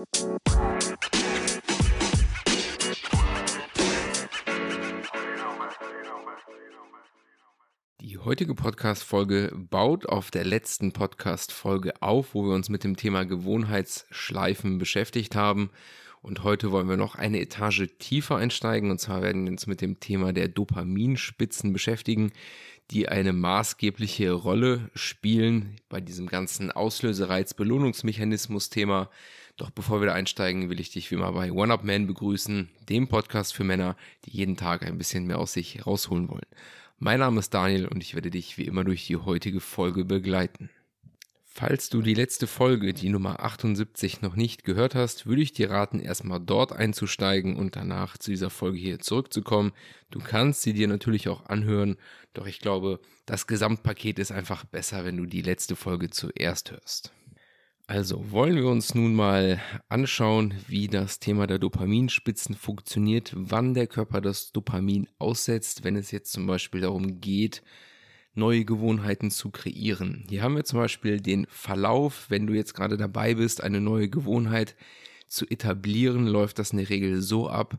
Die heutige Podcast-Folge baut auf der letzten Podcast-Folge auf, wo wir uns mit dem Thema Gewohnheitsschleifen beschäftigt haben. Und heute wollen wir noch eine Etage tiefer einsteigen. Und zwar werden wir uns mit dem Thema der Dopaminspitzen beschäftigen, die eine maßgebliche Rolle spielen bei diesem ganzen Auslösereiz-Belohnungsmechanismus-Thema. Doch bevor wir da einsteigen, will ich dich wie immer bei One Up Man begrüßen, dem Podcast für Männer, die jeden Tag ein bisschen mehr aus sich rausholen wollen. Mein Name ist Daniel und ich werde dich wie immer durch die heutige Folge begleiten. Falls du die letzte Folge, die Nummer 78, noch nicht gehört hast, würde ich dir raten, erstmal dort einzusteigen und danach zu dieser Folge hier zurückzukommen. Du kannst sie dir natürlich auch anhören, doch ich glaube, das Gesamtpaket ist einfach besser, wenn du die letzte Folge zuerst hörst. Also wollen wir uns nun mal anschauen, wie das Thema der Dopaminspitzen funktioniert, wann der Körper das Dopamin aussetzt, wenn es jetzt zum Beispiel darum geht, neue Gewohnheiten zu kreieren. Hier haben wir zum Beispiel den Verlauf, wenn du jetzt gerade dabei bist, eine neue Gewohnheit zu etablieren, läuft das in der Regel so ab,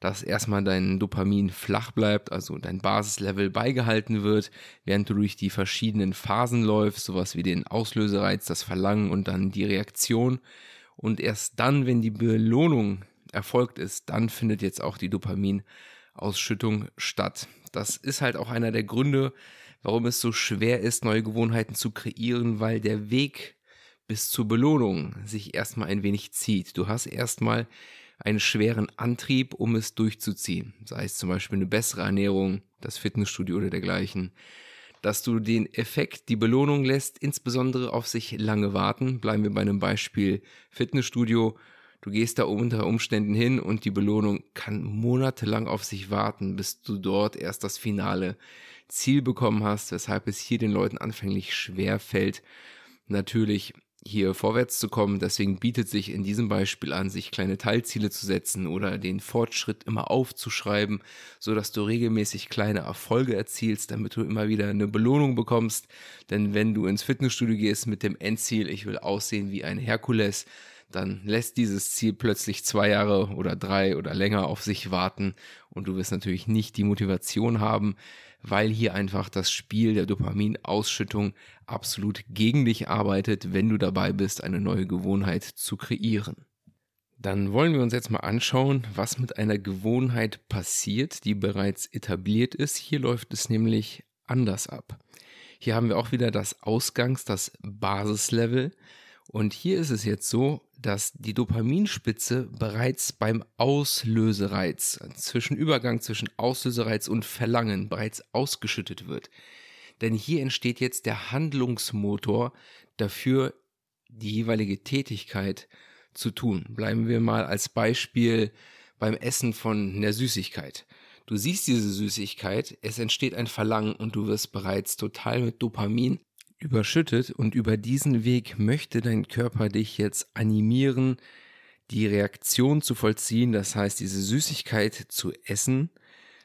dass erstmal dein Dopamin flach bleibt, also dein Basislevel beigehalten wird, während du durch die verschiedenen Phasen läufst, sowas wie den Auslösereiz, das Verlangen und dann die Reaktion. Und erst dann, wenn die Belohnung erfolgt ist, dann findet jetzt auch die Dopaminausschüttung statt. Das ist halt auch einer der Gründe, warum es so schwer ist, neue Gewohnheiten zu kreieren, weil der Weg bis zur Belohnung sich erstmal ein wenig zieht. Du hast erstmal einen schweren Antrieb, um es durchzuziehen. Sei es zum Beispiel eine bessere Ernährung, das Fitnessstudio oder dergleichen. Dass du den Effekt, die Belohnung lässt, insbesondere auf sich lange warten. Bleiben wir bei einem Beispiel Fitnessstudio. Du gehst da unter Umständen hin und die Belohnung kann monatelang auf sich warten, bis du dort erst das finale Ziel bekommen hast, weshalb es hier den Leuten anfänglich schwer fällt, natürlich hier vorwärts zu kommen. Deswegen bietet sich in diesem Beispiel an, sich kleine Teilziele zu setzen oder den Fortschritt immer aufzuschreiben, so dass du regelmäßig kleine Erfolge erzielst, damit du immer wieder eine Belohnung bekommst. Denn wenn du ins Fitnessstudio gehst mit dem Endziel, ich will aussehen wie ein Herkules, dann lässt dieses Ziel plötzlich zwei Jahre oder drei oder länger auf sich warten und du wirst natürlich nicht die Motivation haben, weil hier einfach das Spiel der Dopaminausschüttung absolut gegen dich arbeitet, wenn du dabei bist, eine neue Gewohnheit zu kreieren. Dann wollen wir uns jetzt mal anschauen, was mit einer Gewohnheit passiert, die bereits etabliert ist. Hier läuft es nämlich anders ab. Hier haben wir auch wieder das Ausgangs-, das Basislevel. Und hier ist es jetzt so, dass die Dopaminspitze bereits beim Auslösereiz, zwischen Übergang zwischen Auslösereiz und Verlangen bereits ausgeschüttet wird. Denn hier entsteht jetzt der Handlungsmotor dafür, die jeweilige Tätigkeit zu tun. Bleiben wir mal als Beispiel beim Essen von einer Süßigkeit. Du siehst diese Süßigkeit, es entsteht ein Verlangen und du wirst bereits total mit Dopamin überschüttet und über diesen Weg möchte dein Körper dich jetzt animieren, die Reaktion zu vollziehen, das heißt diese Süßigkeit zu essen.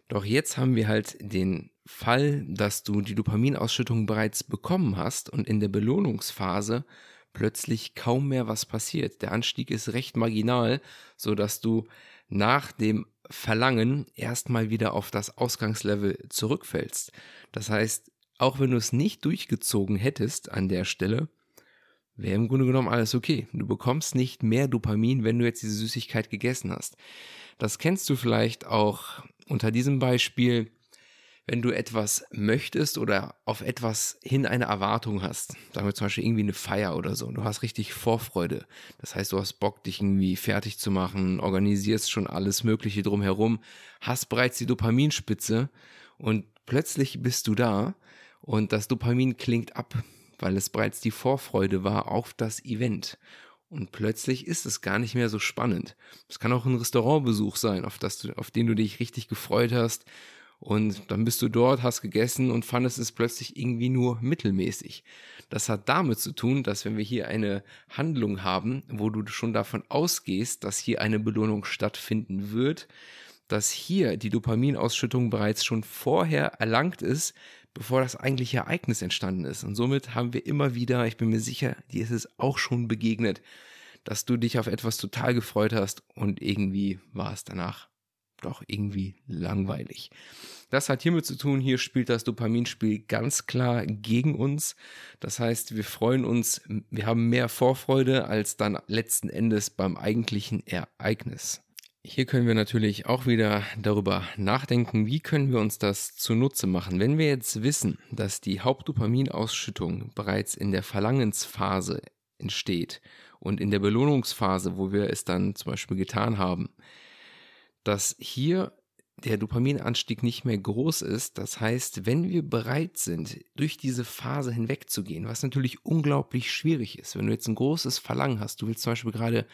Doch jetzt haben wir halt den Fall, dass du die Dopaminausschüttung bereits bekommen hast und in der Belohnungsphase plötzlich kaum mehr was passiert. Der Anstieg ist recht marginal, so dass du nach dem Verlangen erstmal wieder auf das Ausgangslevel zurückfällst. Das heißt, auch wenn du es nicht durchgezogen hättest an der Stelle, wäre im Grunde genommen alles okay. Du bekommst nicht mehr Dopamin, wenn du jetzt diese Süßigkeit gegessen hast. Das kennst du vielleicht auch unter diesem Beispiel, wenn du etwas möchtest oder auf etwas hin eine Erwartung hast. Sagen wir zum Beispiel irgendwie eine Feier oder so. Du hast richtig Vorfreude. Das heißt, du hast Bock, dich irgendwie fertig zu machen, organisierst schon alles Mögliche drumherum, hast bereits die Dopaminspitze und plötzlich bist du da und das Dopamin klingt ab, weil es bereits die Vorfreude war auf das Event. Und plötzlich ist es gar nicht mehr so spannend. Es kann auch ein Restaurantbesuch sein, auf, das du, auf den du dich richtig gefreut hast. Und dann bist du dort, hast gegessen und fandest es plötzlich irgendwie nur mittelmäßig. Das hat damit zu tun, dass wenn wir hier eine Handlung haben, wo du schon davon ausgehst, dass hier eine Belohnung stattfinden wird, dass hier die Dopaminausschüttung bereits schon vorher erlangt ist, bevor das eigentliche Ereignis entstanden ist. Und somit haben wir immer wieder, ich bin mir sicher, dir ist es auch schon begegnet, dass du dich auf etwas total gefreut hast und irgendwie war es danach doch irgendwie langweilig. Das hat hiermit zu tun, hier spielt das Dopaminspiel ganz klar gegen uns. Das heißt, wir freuen uns, wir haben mehr Vorfreude als dann letzten Endes beim eigentlichen Ereignis. Hier können wir natürlich auch wieder darüber nachdenken, wie können wir uns das zunutze machen. Wenn wir jetzt wissen, dass die Hauptdopaminausschüttung bereits in der Verlangensphase entsteht und in der Belohnungsphase, wo wir es dann zum Beispiel getan haben, dass hier der Dopaminanstieg nicht mehr groß ist. Das heißt, wenn wir bereit sind, durch diese Phase hinwegzugehen, was natürlich unglaublich schwierig ist, wenn du jetzt ein großes Verlangen hast, du willst zum Beispiel gerade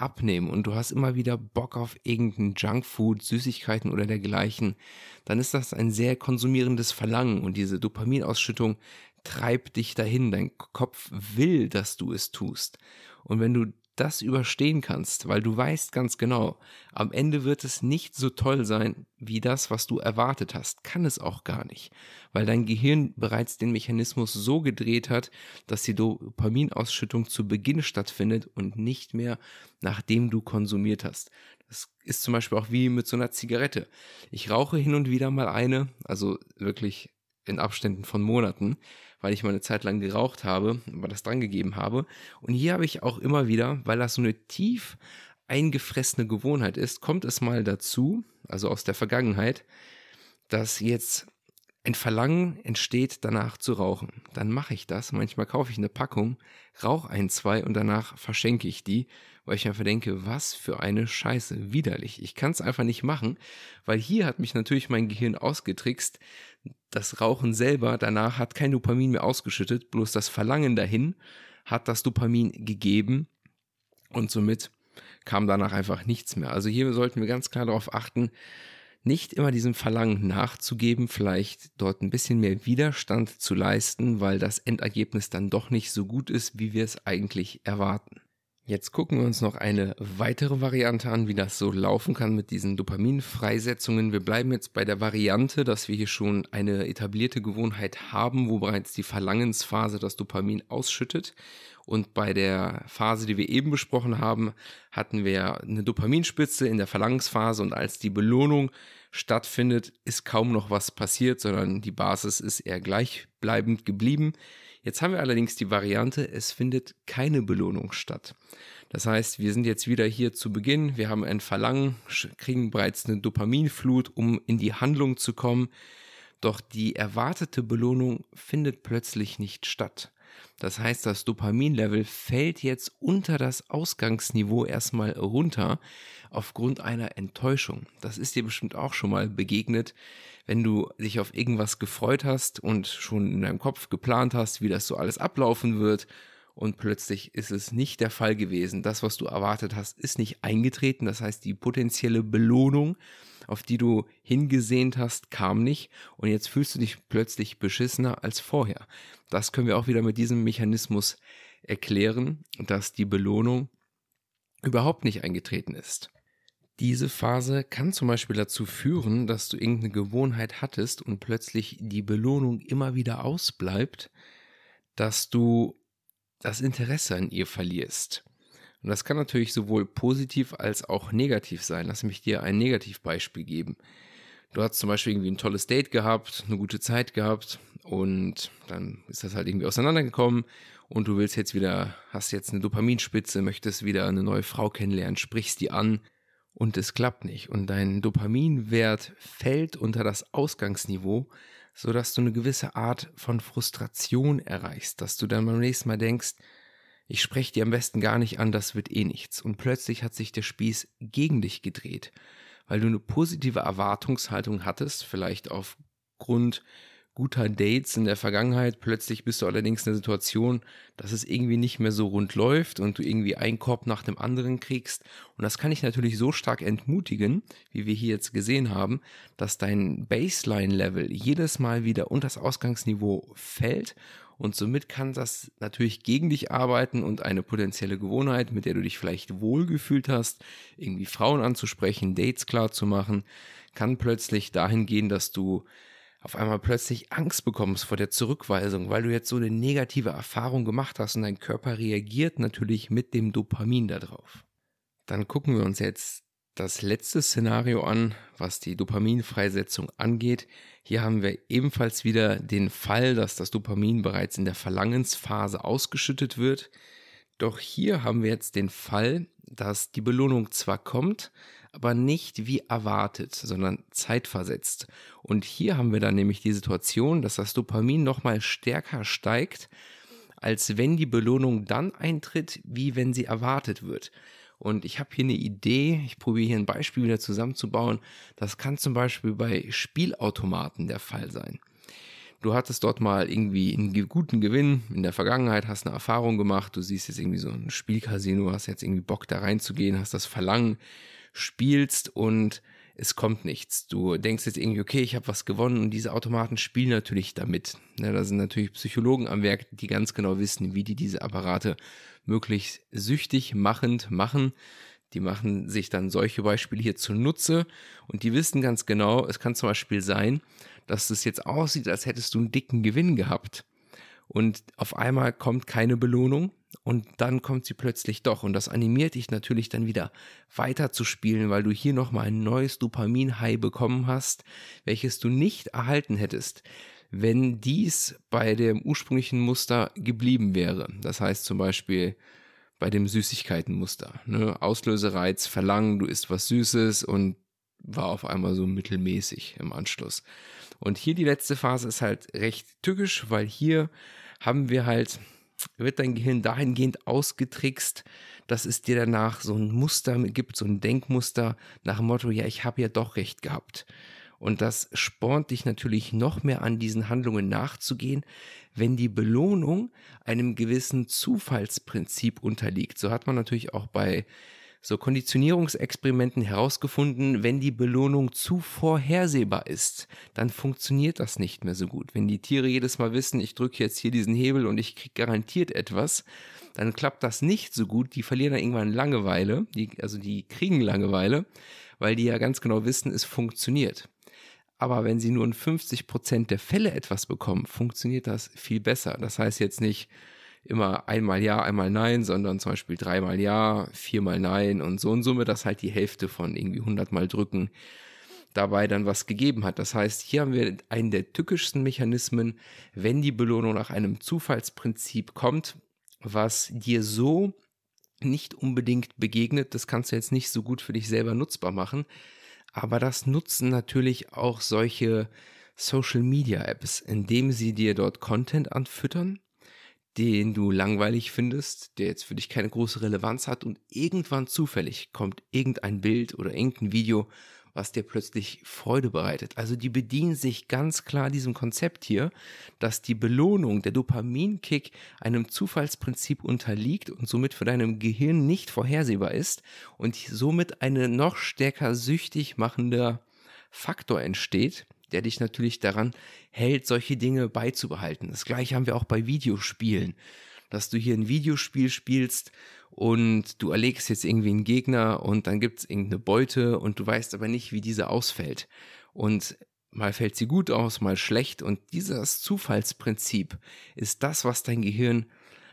abnehmen und du hast immer wieder Bock auf irgendein Junkfood, Süßigkeiten oder dergleichen, dann ist das ein sehr konsumierendes Verlangen und diese Dopaminausschüttung treibt dich dahin. Dein Kopf will, dass du es tust. Und wenn du das überstehen kannst, weil du weißt ganz genau, am Ende wird es nicht so toll sein wie das, was du erwartet hast. Kann es auch gar nicht, weil dein Gehirn bereits den Mechanismus so gedreht hat, dass die Dopaminausschüttung zu Beginn stattfindet und nicht mehr nachdem du konsumiert hast. Das ist zum Beispiel auch wie mit so einer Zigarette. Ich rauche hin und wieder mal eine, also wirklich in Abständen von Monaten, weil ich mal eine Zeit lang geraucht habe, aber das dran gegeben habe. Und hier habe ich auch immer wieder, weil das so eine tief eingefressene Gewohnheit ist, kommt es mal dazu, also aus der Vergangenheit, dass jetzt ein Verlangen entsteht, danach zu rauchen. Dann mache ich das. Manchmal kaufe ich eine Packung, rauche ein, zwei und danach verschenke ich die, weil ich einfach denke, was für eine Scheiße, widerlich. Ich kann es einfach nicht machen, weil hier hat mich natürlich mein Gehirn ausgetrickst. Das Rauchen selber danach hat kein Dopamin mehr ausgeschüttet, bloß das Verlangen dahin hat das Dopamin gegeben und somit kam danach einfach nichts mehr. Also hier sollten wir ganz klar darauf achten, nicht immer diesem Verlangen nachzugeben, vielleicht dort ein bisschen mehr Widerstand zu leisten, weil das Endergebnis dann doch nicht so gut ist, wie wir es eigentlich erwarten. Jetzt gucken wir uns noch eine weitere Variante an, wie das so laufen kann mit diesen Dopaminfreisetzungen. Wir bleiben jetzt bei der Variante, dass wir hier schon eine etablierte Gewohnheit haben, wo bereits die Verlangensphase das Dopamin ausschüttet. Und bei der Phase, die wir eben besprochen haben, hatten wir eine Dopaminspitze in der Verlangensphase und als die Belohnung stattfindet, ist kaum noch was passiert, sondern die Basis ist eher gleichbleibend geblieben. Jetzt haben wir allerdings die Variante, es findet keine Belohnung statt. Das heißt, wir sind jetzt wieder hier zu Beginn, wir haben ein Verlangen, kriegen bereits eine Dopaminflut, um in die Handlung zu kommen, doch die erwartete Belohnung findet plötzlich nicht statt. Das heißt, das Dopaminlevel fällt jetzt unter das Ausgangsniveau erstmal runter aufgrund einer Enttäuschung. Das ist dir bestimmt auch schon mal begegnet, wenn du dich auf irgendwas gefreut hast und schon in deinem Kopf geplant hast, wie das so alles ablaufen wird und plötzlich ist es nicht der Fall gewesen. Das, was du erwartet hast, ist nicht eingetreten. Das heißt, die potenzielle Belohnung, auf die du hingesehnt hast, kam nicht und jetzt fühlst du dich plötzlich beschissener als vorher. Das können wir auch wieder mit diesem Mechanismus erklären, dass die Belohnung überhaupt nicht eingetreten ist. Diese Phase kann zum Beispiel dazu führen, dass du irgendeine Gewohnheit hattest und plötzlich die Belohnung immer wieder ausbleibt, dass du das Interesse an ihr verlierst. Und das kann natürlich sowohl positiv als auch negativ sein. Lass mich dir ein Negativbeispiel geben. Du hast zum Beispiel irgendwie ein tolles Date gehabt, eine gute Zeit gehabt und dann ist das halt irgendwie auseinandergekommen und du willst jetzt wieder, hast jetzt eine Dopaminspitze, möchtest wieder eine neue Frau kennenlernen, sprichst die an und es klappt nicht und dein Dopaminwert fällt unter das Ausgangsniveau, so dass du eine gewisse Art von Frustration erreichst, dass du dann beim nächsten Mal denkst, ich spreche dir am besten gar nicht an, das wird eh nichts. Und plötzlich hat sich der Spieß gegen dich gedreht, weil du eine positive Erwartungshaltung hattest, vielleicht aufgrund guter Dates in der Vergangenheit. Plötzlich bist du allerdings in der Situation, dass es irgendwie nicht mehr so rund läuft und du irgendwie einen Korb nach dem anderen kriegst. Und das kann dich natürlich so stark entmutigen, wie wir hier jetzt gesehen haben, dass dein Baseline-Level jedes Mal wieder unter das Ausgangsniveau fällt und somit kann das natürlich gegen dich arbeiten und eine potenzielle Gewohnheit, mit der du dich vielleicht wohlgefühlt hast, irgendwie Frauen anzusprechen, Dates klar zu machen, kann plötzlich dahin gehen, dass du auf einmal plötzlich Angst bekommst vor der Zurückweisung, weil du jetzt so eine negative Erfahrung gemacht hast und dein Körper reagiert natürlich mit dem Dopamin darauf. Dann gucken wir uns jetzt das letzte Szenario an, was die Dopaminfreisetzung angeht. Hier haben wir ebenfalls wieder den Fall, dass das Dopamin bereits in der Verlangensphase ausgeschüttet wird. Doch hier haben wir jetzt den Fall, dass die Belohnung zwar kommt, aber nicht wie erwartet, sondern zeitversetzt. Und hier haben wir dann nämlich die Situation, dass das Dopamin nochmal stärker steigt, als wenn die Belohnung dann eintritt, wie wenn sie erwartet wird. Und ich habe hier eine Idee, ich probiere hier ein Beispiel wieder zusammenzubauen. Das kann zum Beispiel bei Spielautomaten der Fall sein. Du hattest dort mal irgendwie einen guten Gewinn in der Vergangenheit, hast eine Erfahrung gemacht, du siehst jetzt irgendwie so ein Spielcasino, hast jetzt irgendwie Bock da reinzugehen, hast das Verlangen, spielst und es kommt nichts. Du denkst jetzt irgendwie, okay, ich habe was gewonnen und diese Automaten spielen natürlich damit. Ja, da sind natürlich Psychologen am Werk, die ganz genau wissen, wie die diese Apparate möglichst süchtig machend machen. Die machen sich dann solche Beispiele hier zunutze und die wissen ganz genau, es kann zum Beispiel sein, dass es jetzt aussieht, als hättest du einen dicken Gewinn gehabt und auf einmal kommt keine Belohnung und dann kommt sie plötzlich doch und das animiert dich natürlich dann wieder weiter zu spielen, weil du hier nochmal ein neues Dopamin-High bekommen hast, welches du nicht erhalten hättest, wenn dies bei dem ursprünglichen Muster geblieben wäre. Das heißt zum Beispiel bei dem Süßigkeitenmuster. Ne? Auslösereiz, Verlangen, du isst was Süßes und war auf einmal so mittelmäßig im Anschluss. Und hier die letzte Phase ist halt recht tückisch, weil hier haben wir halt, wird dein Gehirn dahingehend ausgetrickst, dass es dir danach so ein Muster gibt, so ein Denkmuster nach dem Motto, ja, ich habe ja doch recht gehabt. Und das spornt dich natürlich noch mehr an, diesen Handlungen nachzugehen, wenn die Belohnung einem gewissen Zufallsprinzip unterliegt. So hat man natürlich auch bei so Konditionierungsexperimenten herausgefunden, wenn die Belohnung zu vorhersehbar ist, dann funktioniert das nicht mehr so gut. Wenn die Tiere jedes Mal wissen, ich drücke jetzt hier diesen Hebel und ich kriege garantiert etwas, dann klappt das nicht so gut. Die verlieren dann irgendwann Langeweile, die, also die kriegen Langeweile, weil die ja ganz genau wissen, es funktioniert. Aber wenn sie nur in 50 Prozent der Fälle etwas bekommen, funktioniert das viel besser. Das heißt jetzt nicht, immer einmal ja, einmal nein, sondern zum Beispiel dreimal ja, viermal nein und so in Summe, dass halt die Hälfte von irgendwie 100 Mal drücken dabei dann was gegeben hat. Das heißt, hier haben wir einen der tückischsten Mechanismen, wenn die Belohnung nach einem Zufallsprinzip kommt, was dir so nicht unbedingt begegnet, das kannst du jetzt nicht so gut für dich selber nutzbar machen, aber das nutzen natürlich auch solche Social Media Apps, indem sie dir dort Content anfüttern, den du langweilig findest, der jetzt für dich keine große Relevanz hat und irgendwann zufällig kommt irgendein Bild oder irgendein Video, was dir plötzlich Freude bereitet. Also die bedienen sich ganz klar diesem Konzept hier, dass die Belohnung, der Dopaminkick einem Zufallsprinzip unterliegt und somit für deinem Gehirn nicht vorhersehbar ist und somit eine noch stärker süchtig machender Faktor entsteht, der dich natürlich daran hält, solche Dinge beizubehalten. Das gleiche haben wir auch bei Videospielen, dass du hier ein Videospiel spielst und du erlegst jetzt irgendwie einen Gegner und dann gibt es irgendeine Beute und du weißt aber nicht, wie diese ausfällt. Und mal fällt sie gut aus, mal schlecht und dieses Zufallsprinzip ist das, was dein Gehirn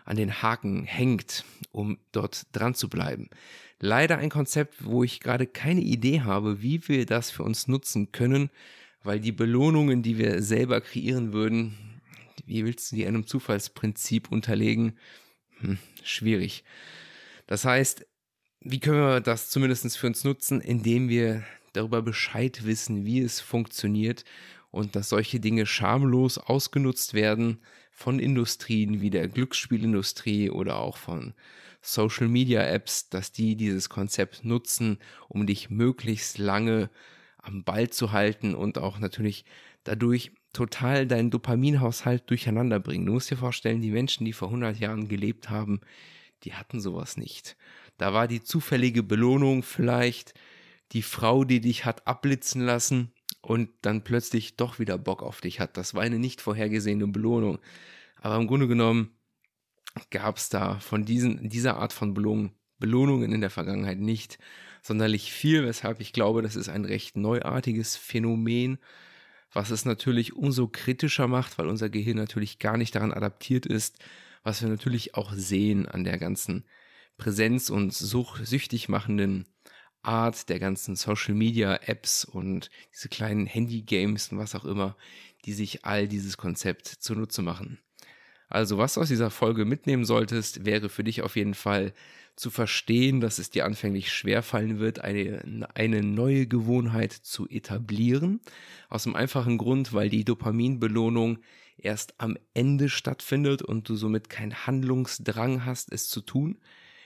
an den Haken hängt, um dort dran zu bleiben. Leider ein Konzept, wo ich gerade keine Idee habe, wie wir das für uns nutzen können, weil die Belohnungen, die wir selber kreieren würden, wie willst du die einem Zufallsprinzip unterlegen? Hm, schwierig. Das heißt, wie können wir das zumindest für uns nutzen, indem wir darüber Bescheid wissen, wie es funktioniert und dass solche Dinge schamlos ausgenutzt werden von Industrien wie der Glücksspielindustrie oder auch von Social Media Apps, dass die dieses Konzept nutzen, um dich möglichst lange am Ball zu halten und auch natürlich dadurch total deinen Dopaminhaushalt durcheinander bringen. Du musst dir vorstellen, die Menschen, die vor 100 Jahren gelebt haben, die hatten sowas nicht. Da war die zufällige Belohnung vielleicht die Frau, die dich hat abblitzen lassen und dann plötzlich doch wieder Bock auf dich hat. Das war eine nicht vorhergesehene Belohnung. Aber im Grunde genommen gab es da von diesen, dieser Art von Belohnung, Belohnungen in der Vergangenheit nicht sonderlich viel, weshalb ich glaube, das ist ein recht neuartiges Phänomen, was es natürlich umso kritischer macht, weil unser Gehirn natürlich gar nicht daran adaptiert ist, was wir natürlich auch sehen an der ganzen Präsenz und such süchtig machenden Art der ganzen Social Media Apps und diese kleinen Handy Games und was auch immer, die sich all dieses Konzept zunutze machen. Also, was du aus dieser Folge mitnehmen solltest, wäre für dich auf jeden Fall zu verstehen, dass es dir anfänglich schwerfallen wird, eine, eine neue Gewohnheit zu etablieren. Aus dem einfachen Grund, weil die Dopaminbelohnung erst am Ende stattfindet und du somit keinen Handlungsdrang hast, es zu tun.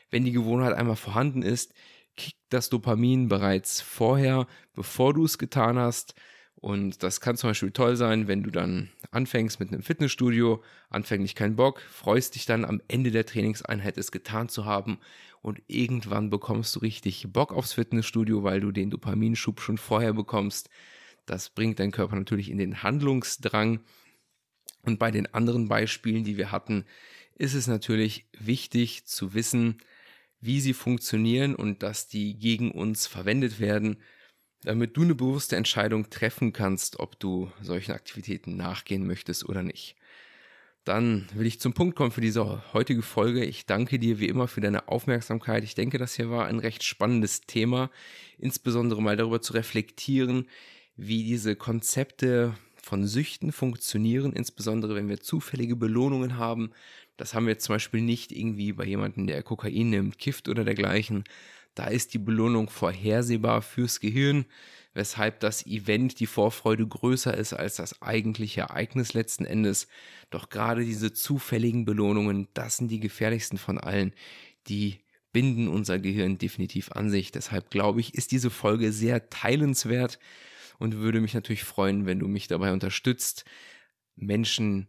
Wenn die Gewohnheit einmal vorhanden ist, kickt das Dopamin bereits vorher, bevor du es getan hast. Und das kann zum Beispiel toll sein, wenn du dann anfängst mit einem Fitnessstudio, anfänglich keinen Bock, freust dich dann am Ende der Trainingseinheit es getan zu haben und irgendwann bekommst du richtig Bock aufs Fitnessstudio, weil du den Dopaminschub schon vorher bekommst. Das bringt deinen Körper natürlich in den Handlungsdrang. Und bei den anderen Beispielen, die wir hatten, ist es natürlich wichtig zu wissen, wie sie funktionieren und dass die gegen uns verwendet werden damit du eine bewusste Entscheidung treffen kannst, ob du solchen Aktivitäten nachgehen möchtest oder nicht. Dann will ich zum Punkt kommen für diese heutige Folge. Ich danke dir wie immer für deine Aufmerksamkeit. Ich denke, das hier war ein recht spannendes Thema, insbesondere mal darüber zu reflektieren, wie diese Konzepte von Süchten funktionieren, insbesondere wenn wir zufällige Belohnungen haben. Das haben wir zum Beispiel nicht irgendwie bei jemandem, der Kokain nimmt, kifft oder dergleichen, da ist die Belohnung vorhersehbar fürs Gehirn, weshalb das Event, die Vorfreude größer ist als das eigentliche Ereignis letzten Endes. Doch gerade diese zufälligen Belohnungen, das sind die gefährlichsten von allen. Die binden unser Gehirn definitiv an sich. Deshalb glaube ich, ist diese Folge sehr teilenswert und würde mich natürlich freuen, wenn du mich dabei unterstützt, Menschen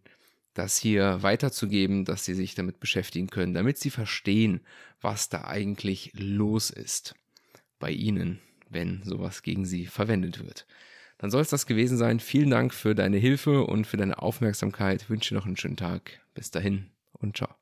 das hier weiterzugeben, dass sie sich damit beschäftigen können, damit sie verstehen, was da eigentlich los ist bei ihnen, wenn sowas gegen sie verwendet wird. Dann soll es das gewesen sein. Vielen Dank für deine Hilfe und für deine Aufmerksamkeit. Ich wünsche noch einen schönen Tag. Bis dahin und ciao.